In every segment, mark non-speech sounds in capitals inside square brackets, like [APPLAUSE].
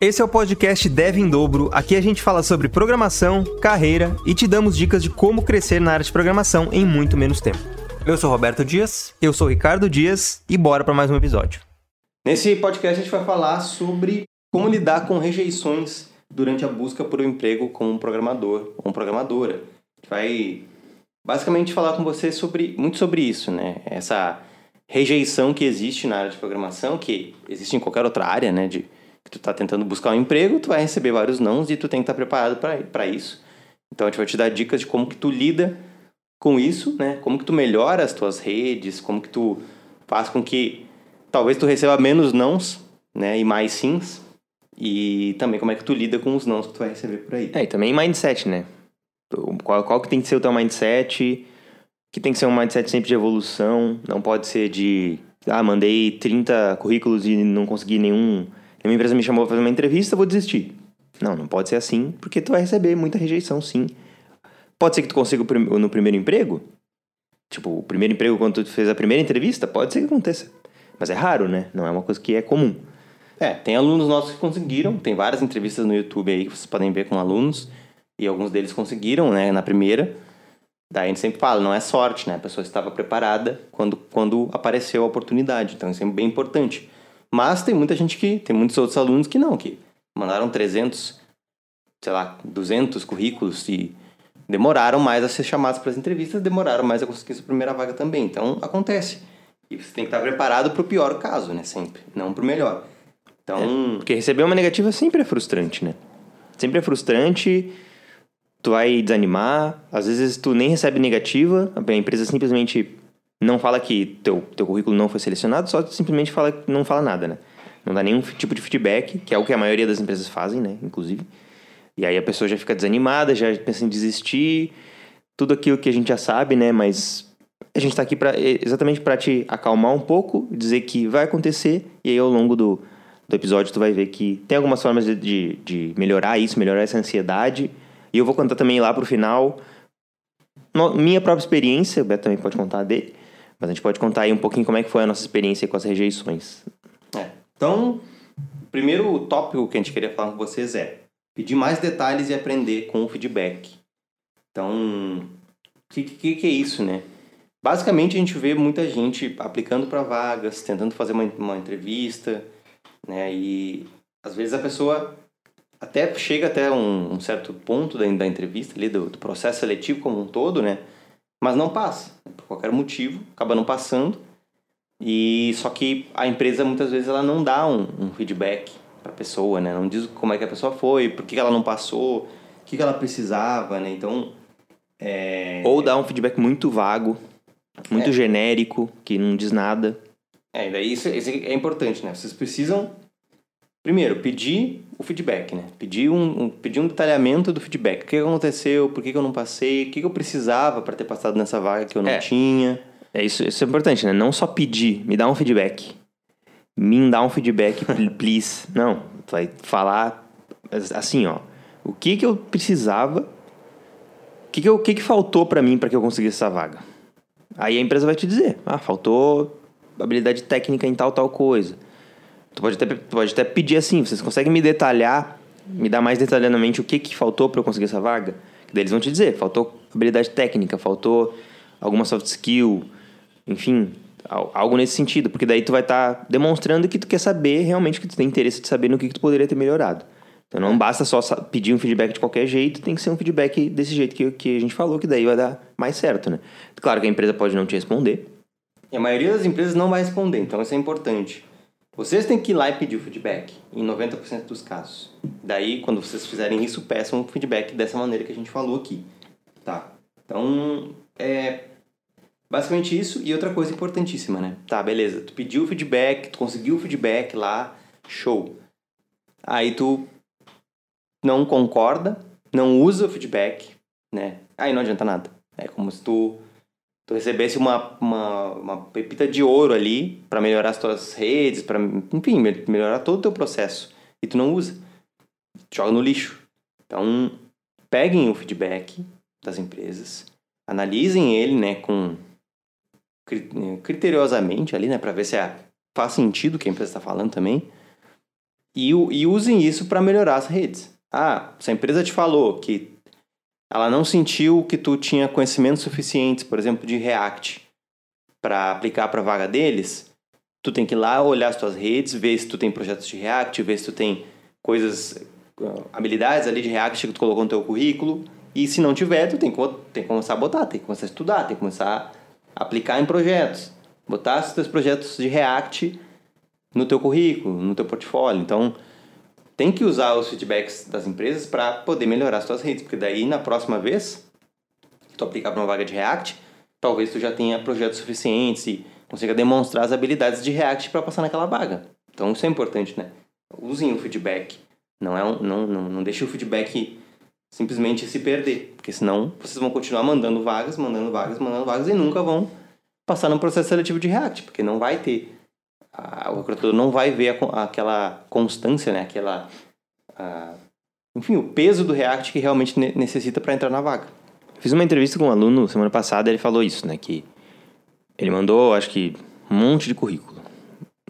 Esse é o podcast Dev em Dobro. Aqui a gente fala sobre programação, carreira e te damos dicas de como crescer na área de programação em muito menos tempo. Eu sou Roberto Dias, eu sou Ricardo Dias e bora para mais um episódio. Nesse podcast a gente vai falar sobre como lidar com rejeições durante a busca por um emprego como um programador ou programadora. A gente vai basicamente falar com você sobre muito sobre isso, né? Essa rejeição que existe na área de programação, que existe em qualquer outra área, né? De tu tá tentando buscar um emprego, tu vai receber vários nãos e tu tem que estar tá preparado para isso. Então a gente vai te dar dicas de como que tu lida com isso, né? Como que tu melhora as tuas redes, como que tu faz com que talvez tu receba menos nãos, né, e mais sims. E também como é que tu lida com os nãos que tu vai receber por aí. É, e também mindset, né? Qual, qual que tem que ser o teu mindset? Que tem que ser um mindset sempre de evolução, não pode ser de ah, mandei 30 currículos e não consegui nenhum uma empresa me chamou para fazer uma entrevista, vou desistir. Não, não pode ser assim, porque tu vai receber muita rejeição, sim. Pode ser que tu consiga no primeiro emprego. Tipo, o primeiro emprego quando tu fez a primeira entrevista, pode ser que aconteça. Mas é raro, né? Não é uma coisa que é comum. É, tem alunos nossos que conseguiram, tem várias entrevistas no YouTube aí que vocês podem ver com alunos, e alguns deles conseguiram, né, na primeira. Daí a gente sempre fala, não é sorte, né? A pessoa estava preparada quando, quando apareceu a oportunidade. Então isso é bem importante. Mas tem muita gente que, tem muitos outros alunos que não, que mandaram 300, sei lá, 200 currículos e demoraram mais a ser chamados para as entrevistas, demoraram mais a conseguir sua primeira vaga também. Então, acontece. E você tem que estar preparado para o pior caso, né? Sempre, não para o melhor. Então... É, porque receber uma negativa sempre é frustrante, né? Sempre é frustrante, tu vai desanimar, às vezes tu nem recebe negativa, a empresa simplesmente não fala que teu, teu currículo não foi selecionado, só simplesmente fala não fala nada, né? Não dá nenhum tipo de feedback, que é o que a maioria das empresas fazem, né? Inclusive. E aí a pessoa já fica desanimada, já pensa em desistir, tudo aquilo que a gente já sabe, né? Mas a gente está aqui pra, exatamente para te acalmar um pouco, dizer que vai acontecer, e aí ao longo do, do episódio tu vai ver que tem algumas formas de, de, de melhorar isso, melhorar essa ansiedade. E eu vou contar também lá pro final no, minha própria experiência, o Beto também pode contar dele, mas a gente pode contar aí um pouquinho como é que foi a nossa experiência com as rejeições. É. Então, o primeiro tópico que a gente queria falar com vocês é pedir mais detalhes e aprender com o feedback. Então, o que, que, que, é isso, né? Basicamente, a gente vê muita gente aplicando para vagas, tentando fazer uma, uma entrevista, né? E às vezes a pessoa até chega até um, um certo ponto da, da entrevista ali, do, do processo seletivo como um todo, né? Mas não passa, por qualquer motivo, acaba não passando. E só que a empresa muitas vezes ela não dá um, um feedback para a pessoa, né? Não diz como é que a pessoa foi, por que ela não passou, o que ela precisava, né? Então é... ou dá um feedback muito vago, muito é. genérico, que não diz nada. É, daí isso, isso é importante, né? Vocês precisam Primeiro, pedir o feedback, né? Pedir um, um, pedir um detalhamento do feedback. O que aconteceu? Por que, eu não passei? O que, eu precisava para ter passado nessa vaga que eu não é. tinha? É isso, isso é importante, né? Não só pedir, me dá um feedback. Me dá um feedback, [LAUGHS] please. Não, tu vai falar assim, ó. O que que eu precisava? O que que, eu, que, que faltou para mim para que eu conseguisse essa vaga? Aí a empresa vai te dizer: ah, faltou habilidade técnica em tal, tal coisa Tu pode até, pode até pedir assim, vocês conseguem me detalhar, me dar mais detalhadamente o que, que faltou para eu conseguir essa vaga? Daí eles vão te dizer, faltou habilidade técnica, faltou alguma soft skill, enfim, algo nesse sentido, porque daí tu vai estar tá demonstrando que tu quer saber realmente que tu tem interesse de saber no que, que tu poderia ter melhorado. Então não basta só pedir um feedback de qualquer jeito, tem que ser um feedback desse jeito que, que a gente falou, que daí vai dar mais certo, né? Claro que a empresa pode não te responder. E a maioria das empresas não vai responder, então isso é importante. Vocês têm que ir lá e pedir o feedback, em 90% dos casos. Daí, quando vocês fizerem isso, peçam feedback dessa maneira que a gente falou aqui. Tá? Então, é basicamente isso. E outra coisa importantíssima, né? Tá, beleza. Tu pediu o feedback, tu conseguiu o feedback lá, show. Aí tu não concorda, não usa o feedback, né? Aí não adianta nada. É como se tu tu recebesse uma, uma, uma pepita de ouro ali para melhorar as tuas redes, para enfim, melhorar todo o teu processo e tu não usa. Joga no lixo. Então, peguem o feedback das empresas, analisem ele, né, com criteriosamente ali, né, para ver se é, faz sentido o que a empresa está falando também. e, e usem isso para melhorar as redes. Ah, se a empresa te falou que ela não sentiu que tu tinha conhecimentos suficientes, por exemplo, de React, para aplicar para a vaga deles, tu tem que ir lá olhar as tuas redes, ver se tu tem projetos de React, ver se tu tem coisas, ah, habilidades ali de React que tu colocou no teu currículo. E se não tiver, tu tem que, tem que começar a botar, tem que começar a estudar, tem que começar a aplicar em projetos. Botar os teus projetos de React no teu currículo, no teu portfólio. Então, tem que usar os feedbacks das empresas para poder melhorar as tuas redes, porque daí na próxima vez que tu aplicar para uma vaga de React, talvez tu já tenha projetos suficientes e consiga demonstrar as habilidades de React para passar naquela vaga. Então isso é importante, né? Usem o feedback. Não é um, não, não, não deixe o feedback simplesmente se perder, porque senão vocês vão continuar mandando vagas, mandando vagas, mandando vagas e nunca vão passar no processo seletivo de React, porque não vai ter o recrutador não vai ver a, aquela constância, né? Aquela a, enfim, o peso do React que realmente ne necessita para entrar na vaga. Fiz uma entrevista com um aluno semana passada, ele falou isso, né, que ele mandou, acho que um monte de currículo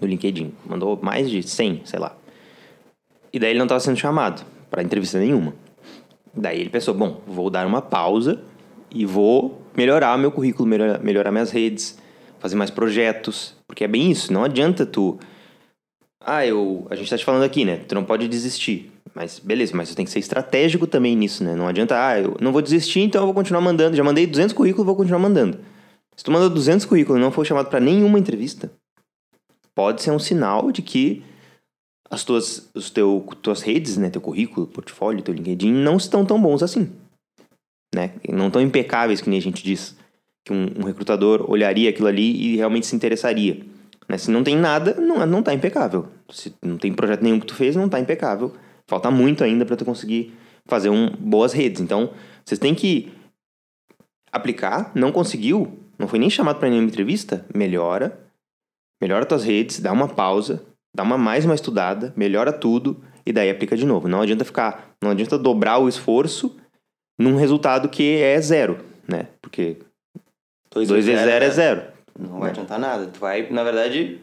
no LinkedIn, mandou mais de 100, sei lá. E daí ele não estava sendo chamado para entrevista nenhuma. Daí ele pensou, bom, vou dar uma pausa e vou melhorar meu currículo, melhorar, melhorar minhas redes, fazer mais projetos, porque é bem isso, não adianta tu ah, eu, a gente tá te falando aqui, né? Tu não pode desistir. Mas beleza, mas tu tem que ser estratégico também nisso, né? Não adianta, ah, eu não vou desistir, então eu vou continuar mandando. Já mandei 200 currículos, vou continuar mandando. Se tu mandou 200 currículos e não for chamado para nenhuma entrevista, pode ser um sinal de que as tuas, os teu, tuas redes, né, teu currículo, portfólio, teu LinkedIn não estão tão bons assim, né? Não tão impecáveis que nem a gente diz que um, um recrutador olharia aquilo ali e realmente se interessaria. Né? Se não tem nada, não, não tá impecável. Se não tem projeto nenhum que tu fez, não tá impecável. Falta muito ainda para tu conseguir fazer um, boas redes. Então, vocês têm que aplicar, não conseguiu, não foi nem chamado para nenhuma entrevista, melhora, melhora tuas redes, dá uma pausa, dá uma mais uma estudada, melhora tudo e daí aplica de novo. Não adianta ficar, não adianta dobrar o esforço num resultado que é zero, né? Porque 2 vezes 0 é 0. Não vai adiantar nada. Tu vai, na verdade,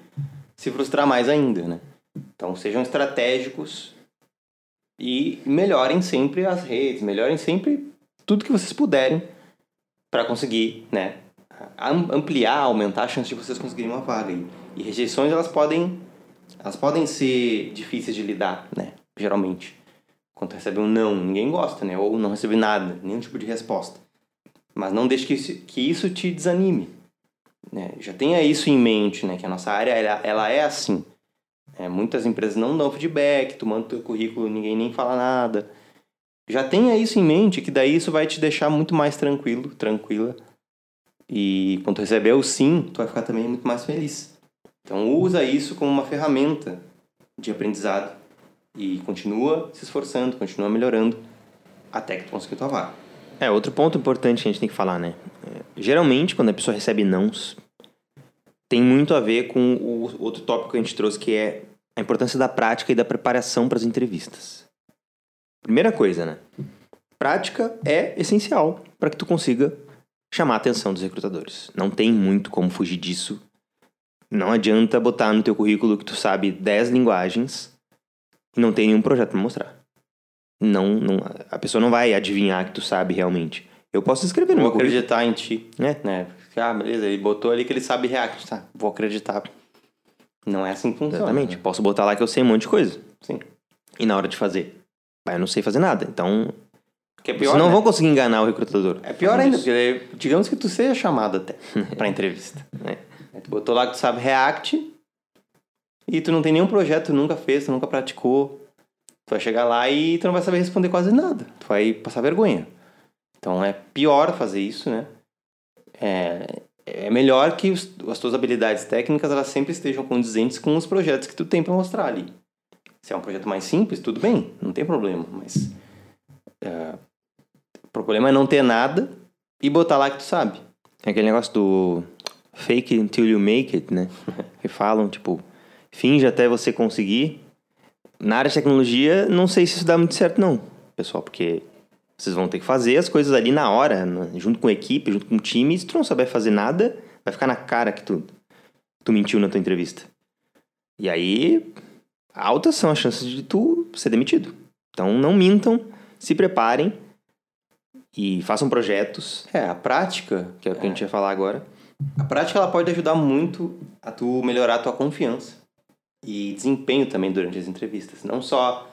se frustrar mais ainda, né? Então sejam estratégicos e melhorem sempre as redes, melhorem sempre tudo que vocês puderem para conseguir, né, ampliar, aumentar a chance de vocês conseguirem uma vaga. E rejeições elas podem elas podem ser difíceis de lidar, né, geralmente. Quando recebe um não, ninguém gosta, né, ou não recebe nada, nenhum tipo de resposta. Mas não deixe que isso, que isso te desanime. Né? Já tenha isso em mente, né? que a nossa área ela, ela é assim. É, muitas empresas não dão feedback, tu manda o teu currículo, ninguém nem fala nada. Já tenha isso em mente, que daí isso vai te deixar muito mais tranquilo, tranquila. E quando tu receber o sim, tu vai ficar também muito mais feliz. Então usa isso como uma ferramenta de aprendizado e continua se esforçando, continua melhorando até que tu consiga tua vaga. É, outro ponto importante que a gente tem que falar, né? É, geralmente, quando a pessoa recebe nãos, tem muito a ver com o outro tópico que a gente trouxe, que é a importância da prática e da preparação para as entrevistas. Primeira coisa, né? Prática é essencial para que tu consiga chamar a atenção dos recrutadores. Não tem muito como fugir disso. Não adianta botar no teu currículo que tu sabe 10 linguagens e não tem nenhum projeto para mostrar não, não, a pessoa não vai adivinhar que tu sabe realmente. Eu posso escrever no Vou acreditar em ti. É. Né? Ah, beleza, ele botou ali que ele sabe React. Tá, vou acreditar. Não é assim que funciona. Exatamente. Né? Posso botar lá que eu sei um monte de coisa. Sim. E na hora de fazer? eu não sei fazer nada. Então. Que é pior, Vocês não né? vão conseguir enganar o recrutador. É pior ainda, isso. porque digamos que tu seja chamado até [LAUGHS] pra entrevista. é. Tu botou lá que tu sabe React e tu não tem nenhum projeto, tu nunca fez, tu nunca praticou. Tu vai chegar lá e tu não vai saber responder quase nada. Tu vai passar vergonha. Então é pior fazer isso, né? É, é melhor que os, as tuas habilidades técnicas elas sempre estejam condizentes com os projetos que tu tem para mostrar ali. Se é um projeto mais simples, tudo bem, não tem problema. Mas é, o problema é não ter nada e botar lá que tu sabe. É aquele negócio do fake until you make it, né? [LAUGHS] que falam, tipo, finge até você conseguir na área de tecnologia, não sei se isso dá muito certo, não, pessoal, porque vocês vão ter que fazer as coisas ali na hora, junto com a equipe, junto com o time. Se tu não souber fazer nada, vai ficar na cara que tu, tu mentiu na tua entrevista. E aí, altas são as chances de tu ser demitido. Então não mintam, se preparem e façam projetos, É, a prática, que é o que a gente ia falar agora. a prática ela pode ajudar muito a tu melhorar a tua confiança e desempenho também durante as entrevistas. Não só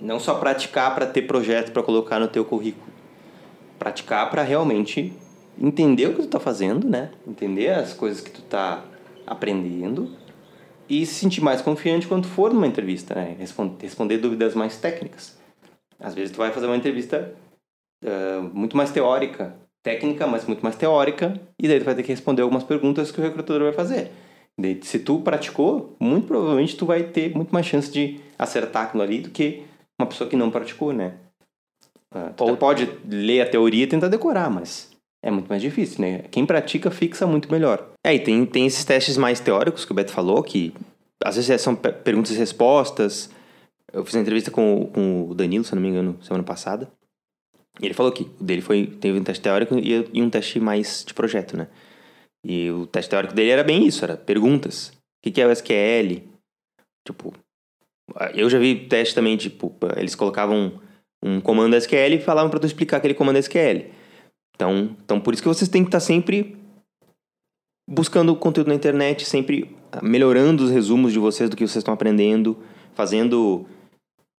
não só praticar para ter projeto para colocar no teu currículo. Praticar para realmente entender o que tu tá fazendo, né? Entender as coisas que tu tá aprendendo e se sentir mais confiante quando for numa entrevista, né? Respon- responder dúvidas mais técnicas. Às vezes tu vai fazer uma entrevista ah, muito mais teórica, técnica, mas muito mais teórica, e daí tu vai ter que responder algumas perguntas que o recrutador vai fazer. Se tu praticou, muito provavelmente tu vai ter muito mais chance de acertar aquilo ali do que uma pessoa que não praticou, né? Ah, Ou- pode ler a teoria e tentar decorar, mas é muito mais difícil, né? Quem pratica fixa muito melhor. É, e tem, tem esses testes mais teóricos que o Beto falou, que às vezes são pe- perguntas e respostas. Eu fiz uma entrevista com, o- com o Danilo, se não me engano, semana passada. E ele falou que o dele foi, teve um teste teórico e, e um teste mais de projeto, né? E o teste teórico dele era bem isso, era perguntas. O que, é o SQL? Tipo, eu já vi teste também, tipo, eles colocavam um comando SQL e falavam pra tu explicar aquele comando SQL. Então, então por isso que vocês têm que estar sempre buscando conteúdo na internet, sempre ah, melhorando os resumos de vocês do que vocês estão aprendendo, fazendo,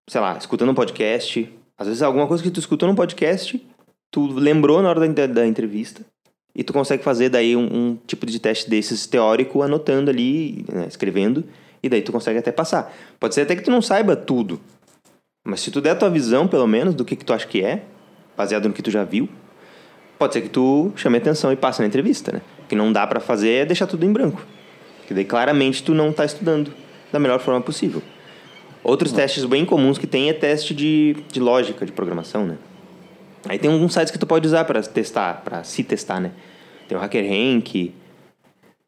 sei lá, escutando um podcast. Às vezes alguma coisa que tu escutou num podcast, tu lembrou na hora da, da entrevista e tu consegue fazer daí um, um tipo de teste desses teórico, anotando ali, né, escrevendo, e daí tu consegue até passar. Pode ser até que tu não saiba tudo, mas se tu der a tua visão, pelo menos, do que, que tu acha que é, baseado no que tu já viu, pode ser que tu chame atenção e passe na entrevista, né? O que não dá pra fazer é deixar tudo em branco. Porque daí claramente tu não tá estudando da melhor forma possível. Outros testes bem comuns que tem é teste de, de lógica de programação, né? Aí tem alguns sites que tu pode usar para testar, para se testar, né? Tem o HackerRank,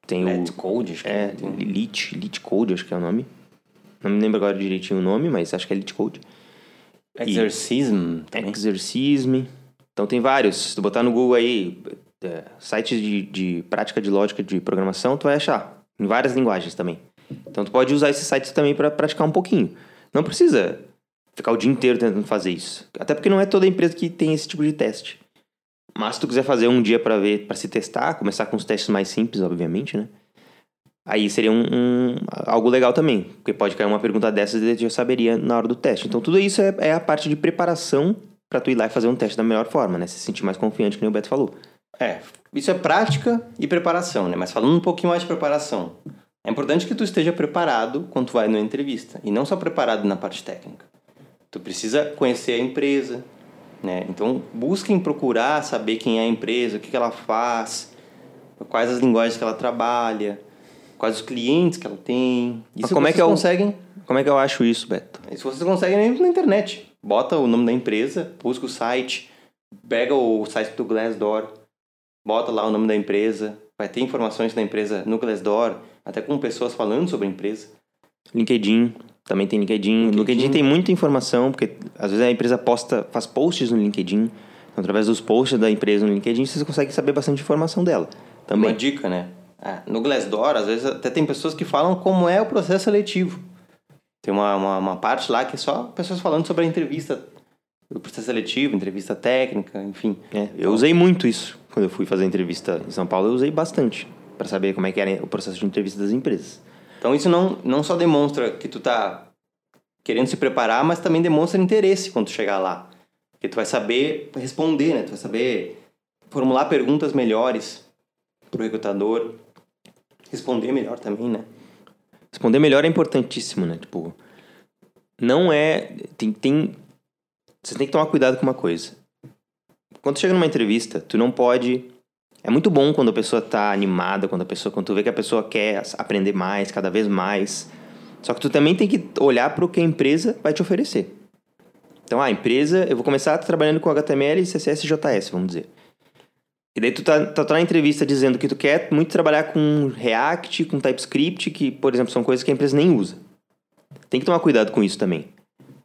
tem Let's o Code, acho que é, tem. Elite, Elite Code, acho que é o nome. Não me lembro agora direitinho o nome, mas acho que é Elite Code. Exorcism. Exercisme. Então tem vários. Se tu botar no Google aí, é, sites de, de prática de lógica de programação, tu vai achar. Em várias linguagens também. Então tu pode usar esses sites também para praticar um pouquinho. Não precisa ficar o dia inteiro tentando fazer isso. Até porque não é toda empresa que tem esse tipo de teste. Mas se tu quiser fazer um dia para ver, para se testar, começar com os testes mais simples, obviamente, né? Aí seria um, um- algo legal também, porque pode cair uma pergunta dessas e já saberia na hora do teste. Então tudo isso é, é a parte de preparação para tu ir lá e fazer um teste da melhor forma, né? Se sentir mais confiante, nem o Beto falou. É, isso é prática e preparação, né? Mas falando um pouquinho mais de preparação, é importante que tu esteja preparado quando tu vai numa entrevista. E não só preparado na parte técnica. Tu precisa conhecer a empresa, né? Então, busquem procurar saber quem é a empresa, o que, que ela faz, quais as linguagens que ela trabalha, quais os clientes que ela tem. Isso como é vocês que é o- conseguem Como é que eu acho isso, Beto? isso vocês conseguem na internet. Bota o nome da empresa, busca o site, pega o site do Glassdoor, bota lá o nome da empresa, vai ter informações da empresa no Glassdoor, até com pessoas falando sobre a empresa. LinkedIn, também tem LinkedIn. LinkedIn. LinkedIn tem muita informação, porque às vezes a empresa posta, faz posts no LinkedIn. Então, através dos posts da empresa no LinkedIn, vocês conseguem saber bastante informação dela. Também. Uma dica, né? Ah, no Glassdoor, às vezes até tem pessoas que falam como é o processo seletivo. Tem uma, uma, uma parte lá que é só pessoas falando sobre a entrevista, o processo seletivo, entrevista técnica, enfim. É, eu usei muito isso quando eu fui fazer entrevista em São Paulo. Eu usei bastante para saber como é que era o processo de entrevista das empresas. Então isso não, não só demonstra que tu tá querendo se preparar, mas também demonstra interesse quando tu chegar lá. Porque tu vai saber responder, né? Tu vai saber formular perguntas melhores pro recrutador, responder melhor também, né? Responder melhor é importantíssimo, né? Tipo, não é. Tem, tem. Você tem que tomar cuidado com uma coisa. Quando tu chega numa entrevista, tu não pode. É muito bom quando a pessoa tá animada, quando a pessoa, quando tu vê que a pessoa quer aprender mais, cada vez mais. Só que tu também tem que olhar para o que a empresa vai te oferecer. Então, a empresa, eu vou começar trabalhando com HTML, CSS e JS, vamos dizer. E daí tu tá, tá, tá na entrevista dizendo que tu quer muito trabalhar com React, com TypeScript, que, por exemplo, são coisas que a empresa nem usa. Tem que tomar cuidado com isso também.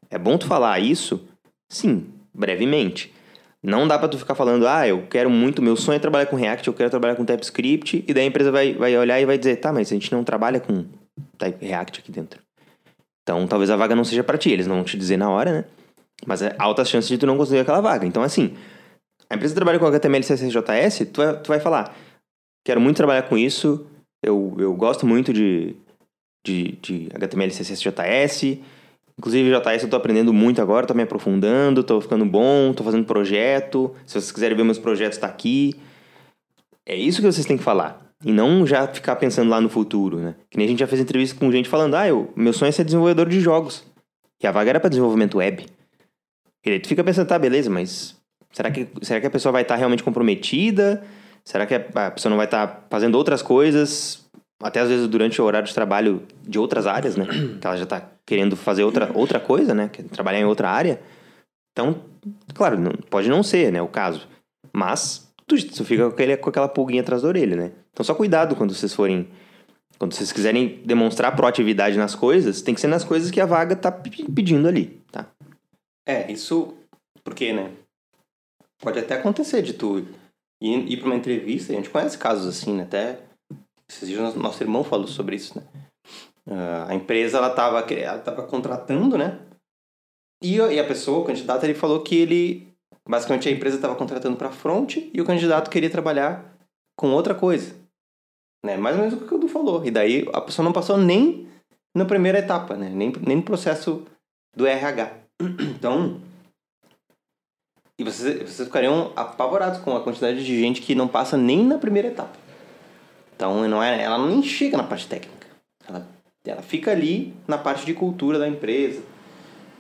É bom tu falar isso, sim, brevemente. Não dá pra tu ficar falando, ah, eu quero muito, meu sonho é trabalhar com React, eu quero trabalhar com TypeScript, e daí a empresa vai, vai olhar e vai dizer, tá, mas a gente não trabalha com Type React aqui dentro. Então, talvez a vaga não seja para ti. Eles não vão te dizer na hora, né? Mas é alta chance de tu não conseguir aquela vaga. Então, assim, a empresa trabalha com HTML, CSS, JS, tu vai, tu vai falar, quero muito trabalhar com isso, eu, eu gosto muito de, de, de HTML, CSS, JS. Inclusive, JS eu tô aprendendo muito agora, tô me aprofundando, tô ficando bom, tô fazendo projeto. Se vocês quiserem ver meus projetos, tá aqui. É isso que vocês têm que falar. E não já ficar pensando lá no futuro, né? Que nem a gente já fez entrevista com gente falando, ah, eu, meu sonho é ser desenvolvedor de jogos. E a vaga era para desenvolvimento web. E aí tu fica pensando, tá, beleza, mas será que, será que a pessoa vai estar tá realmente comprometida? Será que a pessoa não vai estar tá fazendo outras coisas? Até às vezes durante o horário de trabalho de outras áreas, né? [CLEARS THROAT] Que ela já está querendo fazer outra, outra coisa, né? Trabalhar em outra área. Então, claro, não, pode não ser, né, o caso. Mas tu, tu fica com, aquele, com aquela pulguinha atrás da orelha, né? Então só cuidado quando vocês forem. Quando vocês quiserem demonstrar proatividade nas coisas, tem que ser nas coisas que a vaga tá pedindo ali, tá? É, isso. Porque, né? Pode até acontecer de tu ir, ir pra uma entrevista, a gente conhece casos assim, né? Até. Esses dias nosso irmão falou sobre isso, né? Uh, a empresa, ela tava, ela tava contratando, né? E, e a pessoa, o candidato, ele falou que ele. Basicamente, a empresa estava contratando para front e o candidato queria trabalhar com outra coisa. Né? Mais ou menos o que o Edu falou. E daí a pessoa não passou nem na primeira etapa, né? Nem, nem no processo do RH. [CLEARS THROAT] Então. E vocês, vocês ficariam apavorados com a quantidade de gente que não passa nem na primeira etapa. Então não é, ela nem chega na parte técnica. Ela, ela fica ali na parte de cultura da empresa.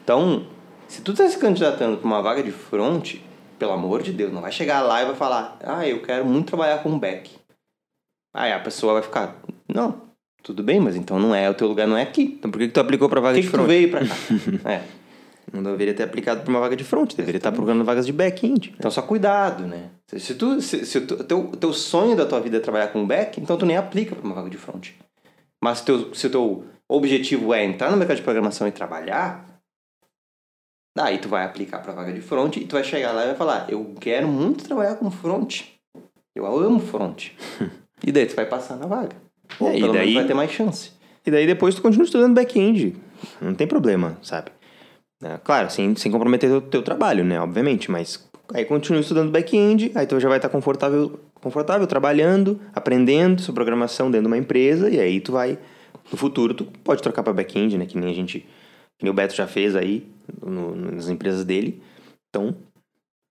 Então, se tu está se candidatando para uma vaga de front, pelo amor de Deus, não vai chegar lá e vai falar, ah, eu quero muito trabalhar com back. Aí a pessoa vai ficar, não, tudo bem, mas então não é, o teu lugar não é aqui. Então por que, que tu aplicou pra vaga que de que front? tu veio pra cá? [LAUGHS] é. Não deveria ter aplicado pra uma vaga de front, deveria estar procurando vagas de back-end. Então só cuidado, né? Se, tu, se, se o teu, teu sonho da tua vida é trabalhar com back, então tu nem aplica pra uma vaga de front. Mas se, teu, se o teu objetivo é entrar no mercado de programação e trabalhar, Daí tu vai aplicar para vaga de front e tu vai chegar lá e vai falar: Eu quero muito trabalhar com front. Eu amo front. [LAUGHS] e daí tu vai passar na vaga. Ou É, e pelo daí- menos vai ter mais chance. E daí depois tu continua estudando back-end. Não tem problema, sabe? É, claro, sem, sem comprometer o teu trabalho, né? Obviamente, mas aí continua estudando back-end, aí tu já vai estar confortável, confortável trabalhando, aprendendo sobre programação dentro de uma empresa, e aí tu vai, no futuro, tu pode trocar para back-end, né? Que nem a gente, que nem o Beto já fez aí no- nas empresas dele. Então,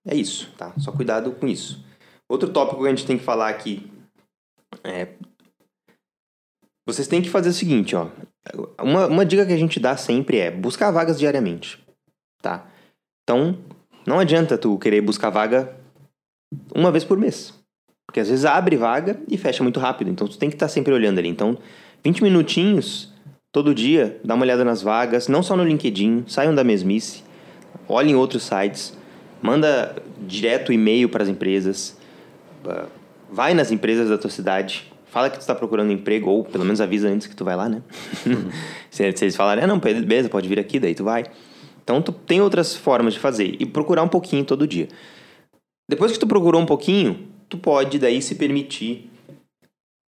é isso, tá? Só cuidado com isso. Outro tópico que a gente tem que falar aqui é vocês têm que fazer o seguinte, ó. Uma, uma dica que a gente dá sempre é buscar vagas diariamente, tá? Então, não adianta tu querer buscar vaga uma vez por mês. Porque às vezes abre vaga e fecha muito rápido. Então, tu tem que estar sempre olhando ali. Então, 20 minutinhos todo dia, dá uma olhada nas vagas, não só no LinkedIn, saiam da mesmice, olhem outros sites, manda direto e-mail para as empresas, ah, vai nas empresas da tua cidade, fala que tu está procurando emprego, ou pelo menos avisa antes que tu vai lá, né? [LAUGHS] se, se eles falarem, ah, não, beleza, pode vir aqui, daí tu vai. Então, tu tem outras formas de fazer e procurar um pouquinho todo dia. Depois que tu procurou um pouquinho, tu pode daí se permitir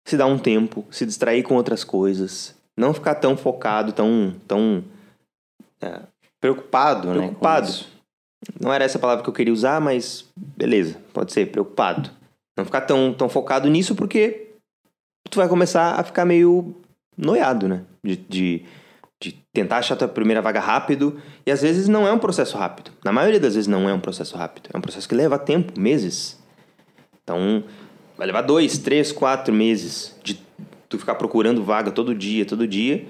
se dar um tempo, se distrair com outras coisas, não ficar tão focado, tão, tão Preocupado, né? Preocupado. isso. não era essa palavra que eu queria usar, mas beleza, pode ser, preocupado. Não ficar tão, tão focado nisso porque tu vai começar a ficar meio noiado, né? De, de, de tentar achar tua primeira vaga rápido. E às vezes não é um processo rápido. Na maioria das vezes não é um processo rápido. É um processo que leva tempo, meses. Então, vai levar dois, três, quatro meses de tu ficar procurando vaga todo dia, todo dia.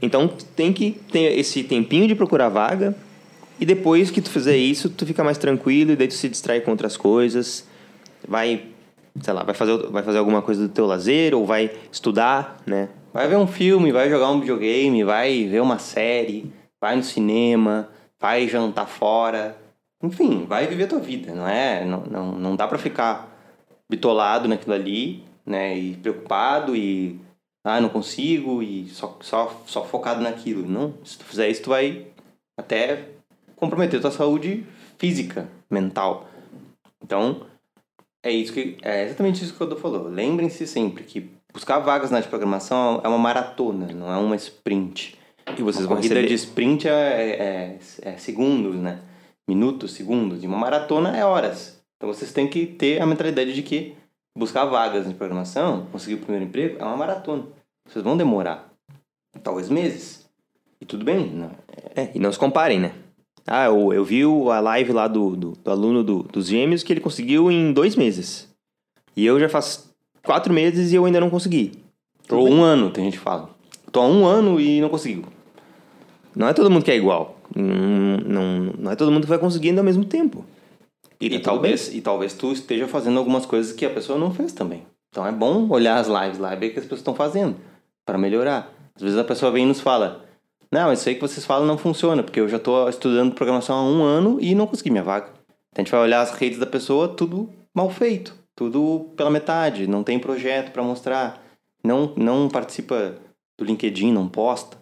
Então, tem que ter esse tempinho de procurar vaga. E depois que tu fizer isso, tu fica mais tranquilo e daí tu se distrai com outras coisas. Vai, sei lá, vai fazer, vai fazer alguma coisa do teu lazer ou vai estudar, né? Vai ver um filme, vai jogar um videogame, vai ver uma série, vai no cinema, vai jantar fora. Enfim, vai viver tua vida, não é? Não, não, não dá pra ficar bitolado naquilo ali, né? E preocupado e... Ah, não consigo e só, só, só focado naquilo. Não, se tu fizer isso, tu vai até comprometer tua saúde física, mental. Então, é isso que é exatamente isso que o Edu falou. Lembrem-se sempre que buscar vagas na de programação é uma maratona, não é uma sprint. E vocês Uma vão receber... de sprint é, é- é segundos, né? Minutos, segundos. E uma maratona é horas. Então vocês têm que ter a mentalidade de que buscar vagas em programação, conseguir o primeiro emprego, é uma maratona. Vocês vão demorar. Talvez meses. E tudo bem. Não, É, e não se comparem, né? Ah, eu, eu vi a live lá do, do, do aluno do- dos gêmeos que ele conseguiu em dois meses. E eu já faço quatro meses e eu ainda não consegui. Ou um ano, tem gente que fala. Tô há um ano e não conseguiu. Não é todo mundo que é igual. Não, não, não é todo mundo que vai conseguindo ao mesmo tempo. E, tá tudo talvez, e talvez tu esteja fazendo algumas coisas que a pessoa não fez também. Então é bom olhar as lives lá e ver o que as pessoas estão fazendo para melhorar. Às vezes a pessoa vem e nos fala: Não, isso aí que vocês falam não funciona, porque eu já estou estudando programação há um ano e não consegui minha vaga. Então a gente vai olhar as redes da pessoa, tudo mal feito, tudo pela metade, não tem projeto para mostrar, não, não participa do LinkedIn, não posta.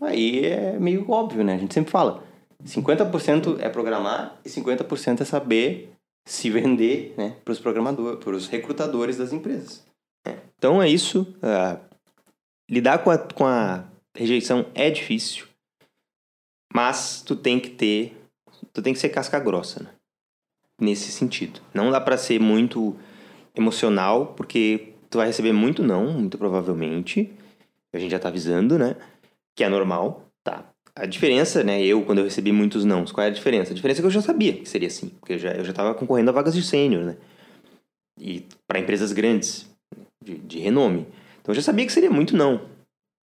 Aí é meio óbvio, né? A gente sempre fala: 50% é programar e 50% é saber se vender né, para os programadores, para os recrutadores das empresas. Então é isso. ah, lidar com a, com a rejeição é difícil. Mas tu tem que ter. Tu tem que ser casca grossa, né? Nesse sentido. Não dá pra ser muito emocional, porque tu vai receber muito não, muito provavelmente. A gente já tá avisando, né? Que é normal, tá? A diferença, né? Eu, quando eu recebi muitos não, qual é a diferença? A diferença é que eu já sabia que seria assim. Porque eu já, eu já tava concorrendo a vagas de sênior, né? E para empresas grandes, de, de renome. Então eu já sabia que seria muito não.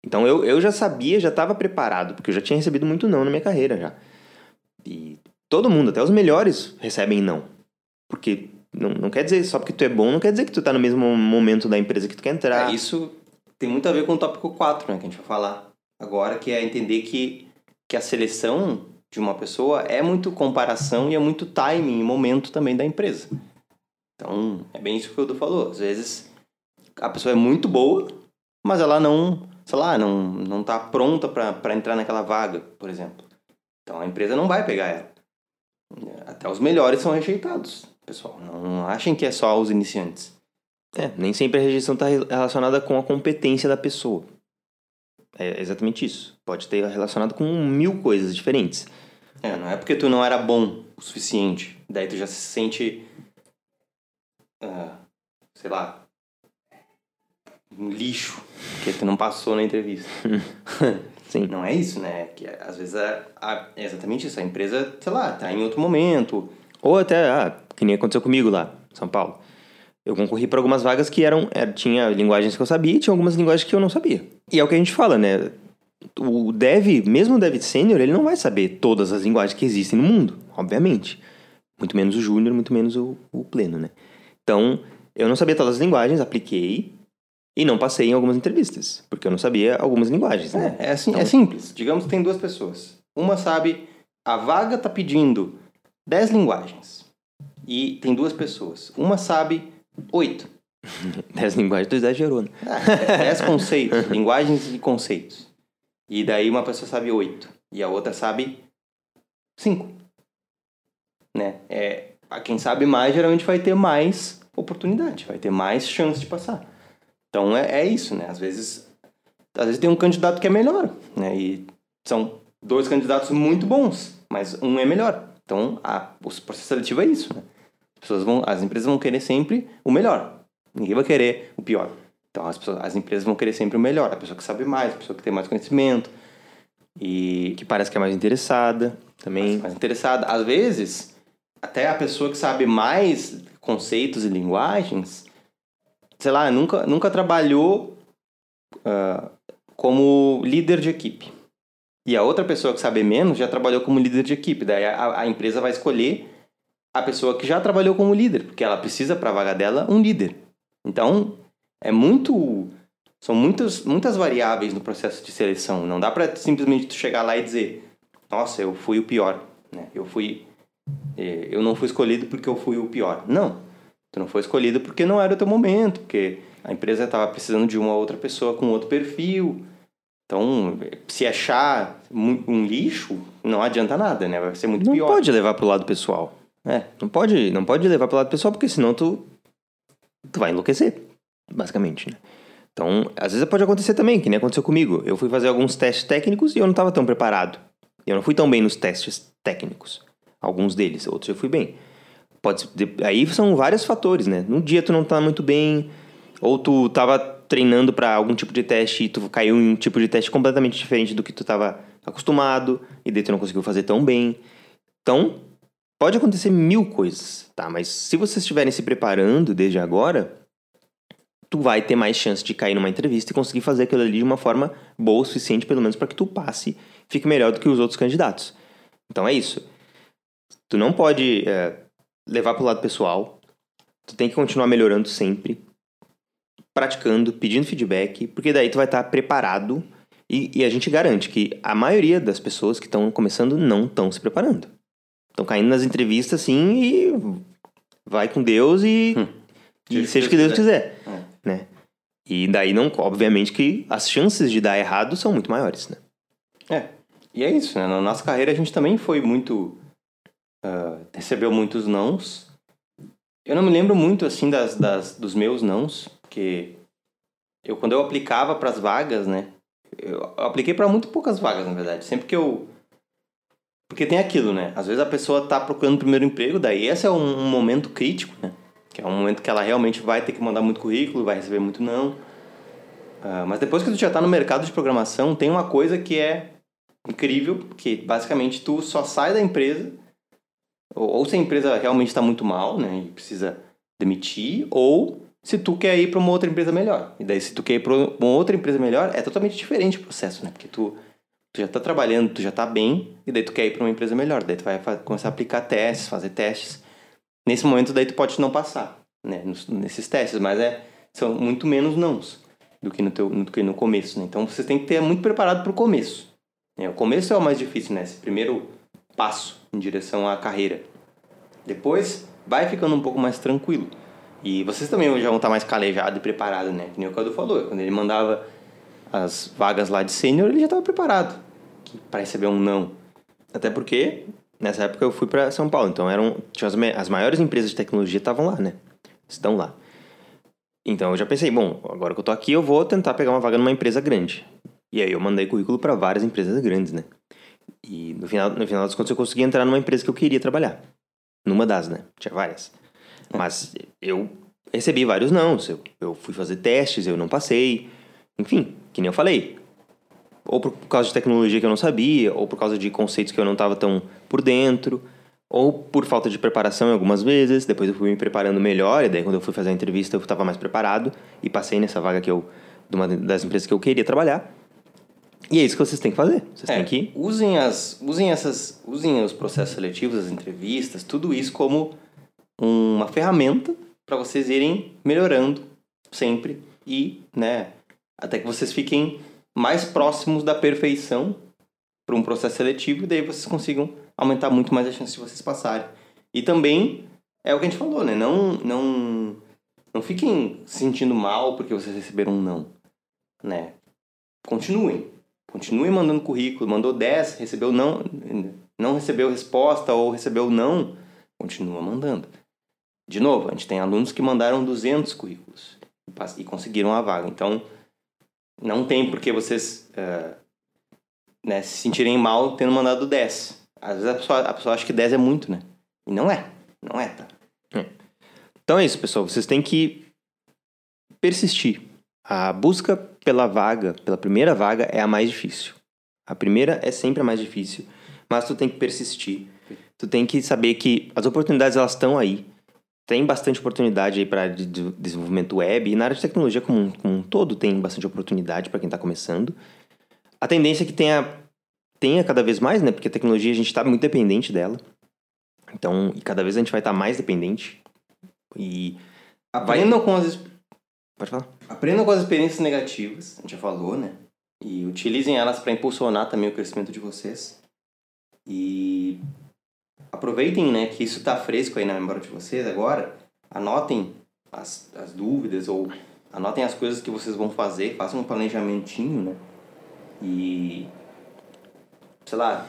Então eu, eu já sabia, já estava preparado, porque eu já tinha recebido muito não na minha carreira já. E todo mundo, até os melhores, recebem não. Porque não, não quer dizer, só porque tu é bom, não quer dizer que tu tá no mesmo momento da empresa que tu quer entrar. É, isso tem muito a ver com o tópico 4, né, que a gente vai falar agora, que é entender que, que a seleção de uma pessoa é muito comparação e é muito timing e momento também da empresa. Então, é bem isso que o Edu falou. Às vezes, a pessoa é muito boa, mas ela não, sei lá, não, não tá pronta para entrar naquela vaga, por exemplo. Então, a empresa não vai pegar ela. Até os melhores são rejeitados, pessoal. Não achem que é só os iniciantes. É, nem sempre a rejeição está relacionada com a competência da pessoa. É exatamente isso. Pode ter relacionado com mil coisas diferentes. É, não é porque tu não era bom o suficiente, daí tu já se sente, ah, sei lá, um lixo, porque tu não passou na entrevista. [LAUGHS] Sim. Não é isso, né? Que às vezes é, a- é exatamente isso. A empresa, sei lá, tá em outro momento. Ou até, ah, que nem aconteceu comigo lá, São Paulo. Eu concorri para algumas vagas que eram, era- tinha linguagens que eu sabia e tinha algumas linguagens que eu não sabia. E é o que a gente fala, né? O dev, mesmo o dev sênior, ele não vai saber todas as linguagens que existem no mundo, obviamente. Muito menos o júnior, muito menos o, o pleno, né? Então, eu não sabia todas as linguagens, apliquei e não passei em algumas entrevistas, porque eu não sabia algumas linguagens, né? É, é, assim, é simples. Digamos que tem duas pessoas. Uma sabe, a vaga tá pedindo 10 linguagens. E tem duas pessoas. Uma sabe 8. 10 [LAUGHS] linguagens, tu exagerou, né? Ah, 10 conceitos, [LAUGHS] linguagens e conceitos. E daí uma pessoa sabe 8 e a outra sabe 5. Né? É, a quem sabe mais geralmente vai ter mais oportunidade, vai ter mais chance de passar. Então é, é isso, né? Às vezes, às vezes tem um candidato que é melhor, né? E são dois candidatos muito bons, mas um é melhor. Então a, o processo seletivo é isso, né? As, pessoas vão, as empresas vão querer sempre o melhor. Ninguém vai querer o pior. Então as, pessoas, as empresas vão querer sempre o melhor, a pessoa que sabe mais, a pessoa que tem mais conhecimento e Que parece que é mais interessada também. mais interessada. Às vezes, até a pessoa que sabe mais conceitos e linguagens, sei lá, nunca, nunca trabalhou ah, como líder de equipe. E a outra pessoa que sabe menos já trabalhou como líder de equipe. Daí a, a empresa vai escolher a pessoa que já trabalhou como líder, porque ela precisa para a vaga dela um líder. Então, é muito são muitas muitas variáveis no processo de seleção. Não dá para simplesmente tu chegar lá e dizer: "Nossa, eu fui o pior", né? Eu fui eh, eu não fui escolhido porque eu fui o pior. Não. Tu não foi escolhido porque não era o teu momento, porque a empresa estava precisando de uma outra pessoa com outro perfil. Então, se achar um lixo, não adianta nada, né? Vai ser muito Não pior. pode levar pro lado pessoal. É. Não pode, não pode levar pro lado pessoal, porque senão tu, tu vai enlouquecer, basicamente, né? Então, às vezes pode acontecer também, que nem aconteceu comigo. Eu fui fazer alguns testes técnicos e eu não estava tão preparado. Eu não fui tão bem nos testes técnicos. Alguns deles, outros eu fui bem. Pode, aí são vários fatores, né? No dia tu não tá muito bem, ou tu tava treinando para algum tipo de teste e tu caiu em um tipo de teste completamente diferente do que tu tava acostumado, e daí tu não conseguiu fazer tão bem. Então, pode acontecer mil coisas, tá? Mas se vocês estiverem se preparando desde agora, tu vai ter mais chance de cair numa entrevista e conseguir fazer aquilo ali de uma forma boa o suficiente, pelo menos para que tu passe, fique melhor do que os outros candidatos. Então é isso. Tu não pode é, levar pro lado pessoal. Tu tem que continuar melhorando sempre, praticando, pedindo feedback, porque daí tu vai estar preparado e, e a gente garante que a maioria das pessoas que estão começando não estão se preparando. Estão caindo nas entrevistas assim e vai com Deus e, hum. e seja o que Deus quiser, quiser é. né? E daí não, obviamente que as chances de dar errado são muito maiores, né? É. E é isso, né? Na nossa carreira a gente também foi muito uh, recebeu muitos nãos. Eu não me lembro muito assim das, das dos meus nãos, porque eu quando eu aplicava para as vagas, né? Eu apliquei para muito poucas vagas, na verdade. Sempre que eu porque tem aquilo, né? Às vezes a pessoa tá procurando o primeiro emprego, daí esse é um, um, momento crítico, né? Que é um momento que ela realmente vai ter que mandar muito currículo, vai receber muito não. Uh, mas depois que tu já tá no mercado de programação, tem uma coisa que é incrível, que basicamente tu só sai da empresa ou, se a empresa realmente está muito mal, né, e precisa demitir, ou se tu quer ir para uma outra empresa melhor. E daí, se tu quer ir para uma outra empresa melhor, é totalmente diferente o processo, né? Porque tu, tu já está trabalhando, tu já está bem, e daí tu quer ir para uma empresa melhor. Daí tu vai começar a aplicar testes, fazer testes. Nesse momento, daí tu pode não passar, né? Nesses testes, mas é, são muito menos nãos do que no, teu, do que no começo, né? Então, você tem que ter muito preparado para o começo. Né? O começo é o mais difícil, né? Esse primeiro passo em direção à carreira. Depois vai ficando um pouco mais tranquilo. E vocês também já vão estar mais calejados e preparados, né? Que nem o Cadu falou, quando ele mandava as vagas lá de sênior, ele já estava preparado para receber um não. Até porque nessa época eu fui para São Paulo, então eram as, as maiores empresas de tecnologia estavam lá, né? Estão lá. Então eu já pensei, bom, agora que eu tô aqui, eu vou tentar pegar uma vaga numa empresa grande. E aí eu mandei currículo para várias empresas grandes, né? E no final, no final das contas eu consegui entrar numa empresa que eu queria trabalhar. Numa das, né? Tinha várias. Mas eu recebi vários não. Eu, eu fui fazer testes, eu não passei. Enfim, que nem eu falei. Ou por causa de tecnologia que eu não sabia, ou por causa de conceitos que eu não estava tão por dentro, ou por falta de preparação algumas vezes. Depois eu fui me preparando melhor, e daí quando eu fui fazer a entrevista eu estava mais preparado e passei nessa vaga que eu de uma das empresas que eu queria trabalhar. E é isso que vocês têm que fazer. Vocês é, têm que usem as usem essas usem os processos seletivos, as entrevistas, tudo isso como uma ferramenta para vocês irem melhorando sempre e, né, até que vocês fiquem mais próximos da perfeição para um processo seletivo e daí vocês consigam aumentar muito mais a chance de vocês passarem. E também é o que a gente falou, né? Não não não fiquem se sentindo mal porque vocês receberam um não, né? Continuem. Continue mandando currículo. Mandou 10, recebeu não, não recebeu resposta ou recebeu não, continua mandando. De novo, a gente tem alunos que mandaram 200 currículos e conseguiram a vaga. Então, não tem por que vocês uh, né, se sentirem mal tendo mandado 10. Às vezes a pessoa, a pessoa acha que 10 é muito, né? E não é. Não é, tá? Hum. Então é isso, pessoal. Vocês têm que persistir. A busca pela vaga, pela primeira vaga, é a mais difícil. A primeira é sempre a mais difícil, mas tu tem que persistir. Tu tem que saber que as oportunidades elas estão aí. Tem bastante oportunidade aí para de desenvolvimento web e na área de tecnologia como um, como um todo tem bastante oportunidade para quem está começando. A tendência é que tenha, tenha cada vez mais, né? Porque a tecnologia a gente está muito dependente dela. Então, e cada vez a gente vai estar tá mais dependente. E aprendam vai... com as Pode falar. Aprendam com as experiências negativas, a gente já falou, né? E utilizem elas para impulsionar também o crescimento de vocês. E aproveitem, né, que isso está fresco aí na memória de vocês agora. Anotem as, as dúvidas ou anotem as coisas que vocês vão fazer, façam um planejamentinho, né? E sei lá,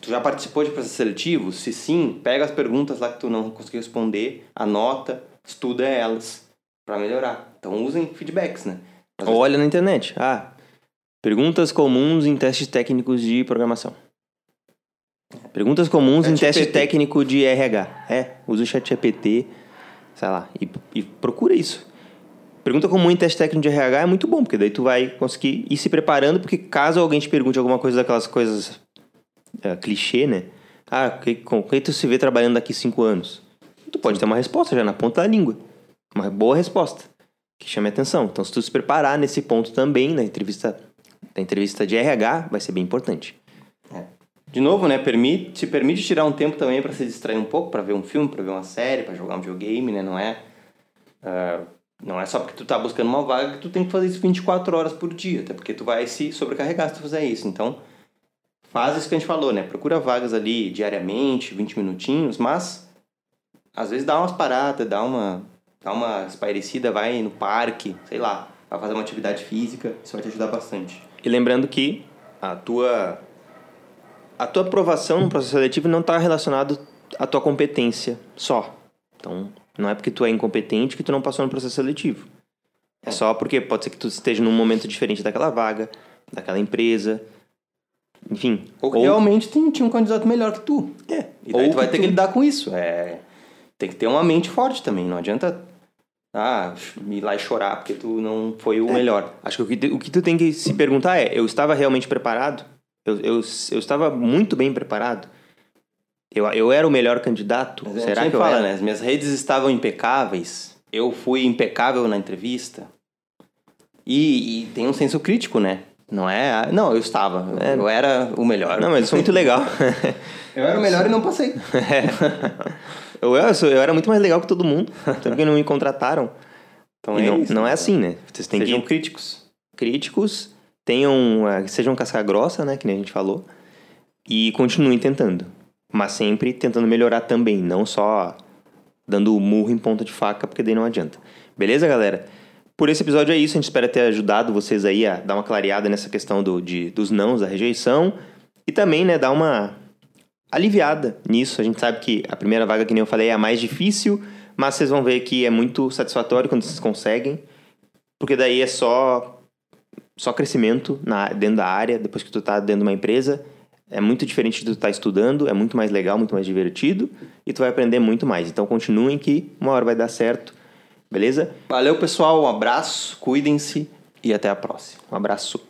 tu já participou de processo seletivo? Se sim, pega as perguntas lá que tu não conseguiu responder, anota, estuda elas para melhorar. Então usem feedbacks, né? Ou olha na internet. Ah, perguntas comuns em testes técnicos de programação. Perguntas comuns em Chat teste GPT. técnico de RH. É, usa o chat GPT, sei lá, e, e procura isso. Pergunta comum em teste técnico de RH é muito bom, porque daí tu vai conseguir ir se preparando, porque caso alguém te pergunte alguma coisa daquelas coisas é, clichê, né? Ah, que, com que tu se vê trabalhando daqui cinco anos? Tu pode ter uma resposta já na ponta da língua. Uma boa resposta, que chame atenção. Então, se tu se preparar nesse ponto também, na entrevista, na entrevista de RH, vai ser bem importante. De novo, né? Permite, te permite tirar um tempo também para se distrair um pouco, para ver um filme, para ver uma série, para jogar um videogame, né? Não é, ah, não é só porque tu tá buscando uma vaga que tu tem que fazer isso 24 horas por dia, até porque tu vai se sobrecarregar se tu fizer isso. Então, faz isso que a gente falou, né? Procura vagas ali diariamente, 20 minutinhos, mas às vezes dá umas paradas, dá uma, dá uma espairecida, vai no parque, sei lá, vai fazer uma atividade física, isso vai te ajudar bastante. E lembrando que a tua a tua aprovação no processo seletivo não está relacionado à tua competência só. Então, não é porque tu é incompetente que tu não passou no processo seletivo. É só porque pode ser que tu esteja num momento diferente daquela vaga, daquela empresa, enfim. Ou que realmente tem, tinha um candidato melhor que tu. é, E daí ou tu vai ter que lidar com isso. É, tem que ter uma mente forte também. Não adianta ah, ir lá e chorar porque tu não foi o melhor. Acho que o que, tu, o que tu tem que se perguntar é: eu estava realmente preparado? Eu, eu, eu estava muito bem preparado? Eu, eu era o melhor candidato? Mas Será que eu fala, era? né? As minhas redes estavam impecáveis. Eu fui impecável na entrevista. E, e tem um senso crítico, né? Não é... ah, Não, eu estava. Eu era o melhor. Não, mas isso é muito legal. [LAUGHS] Eu era o melhor e não passei. [LAUGHS] eu, eu, eu era muito mais legal que todo mundo, [LAUGHS] tanto que não me contrataram. Então é não, isso. não é assim, né? Vocês têm Sejam que críticos. críticos, tenham, eh, sejam casca grossa, né, que nem a gente falou, e continuem tentando. Mas sempre tentando melhorar também, não só dando murro em ponta de faca, porque daí não adianta. Beleza, galera? Por esse episódio é isso, a gente espera ter ajudado vocês aí a dar uma clareada nessa questão do, de, dos nãos, da rejeição, e também, né, dar uma aliviada nisso. A gente sabe que a primeira vaga, que nem eu falei, é a mais difícil, mas vocês vão ver que é muito satisfatório quando vocês conseguem, porque daí é só só crescimento na, dentro da área, depois que tu tá dentro de uma empresa, é muito diferente de tu estar estudando, é muito mais legal, muito mais divertido, e tu vai aprender muito mais. Então continuem que uma hora vai dar certo, beleza? Valeu, pessoal. Um abraço. Cuidem-se. E até a próxima. Um abraço.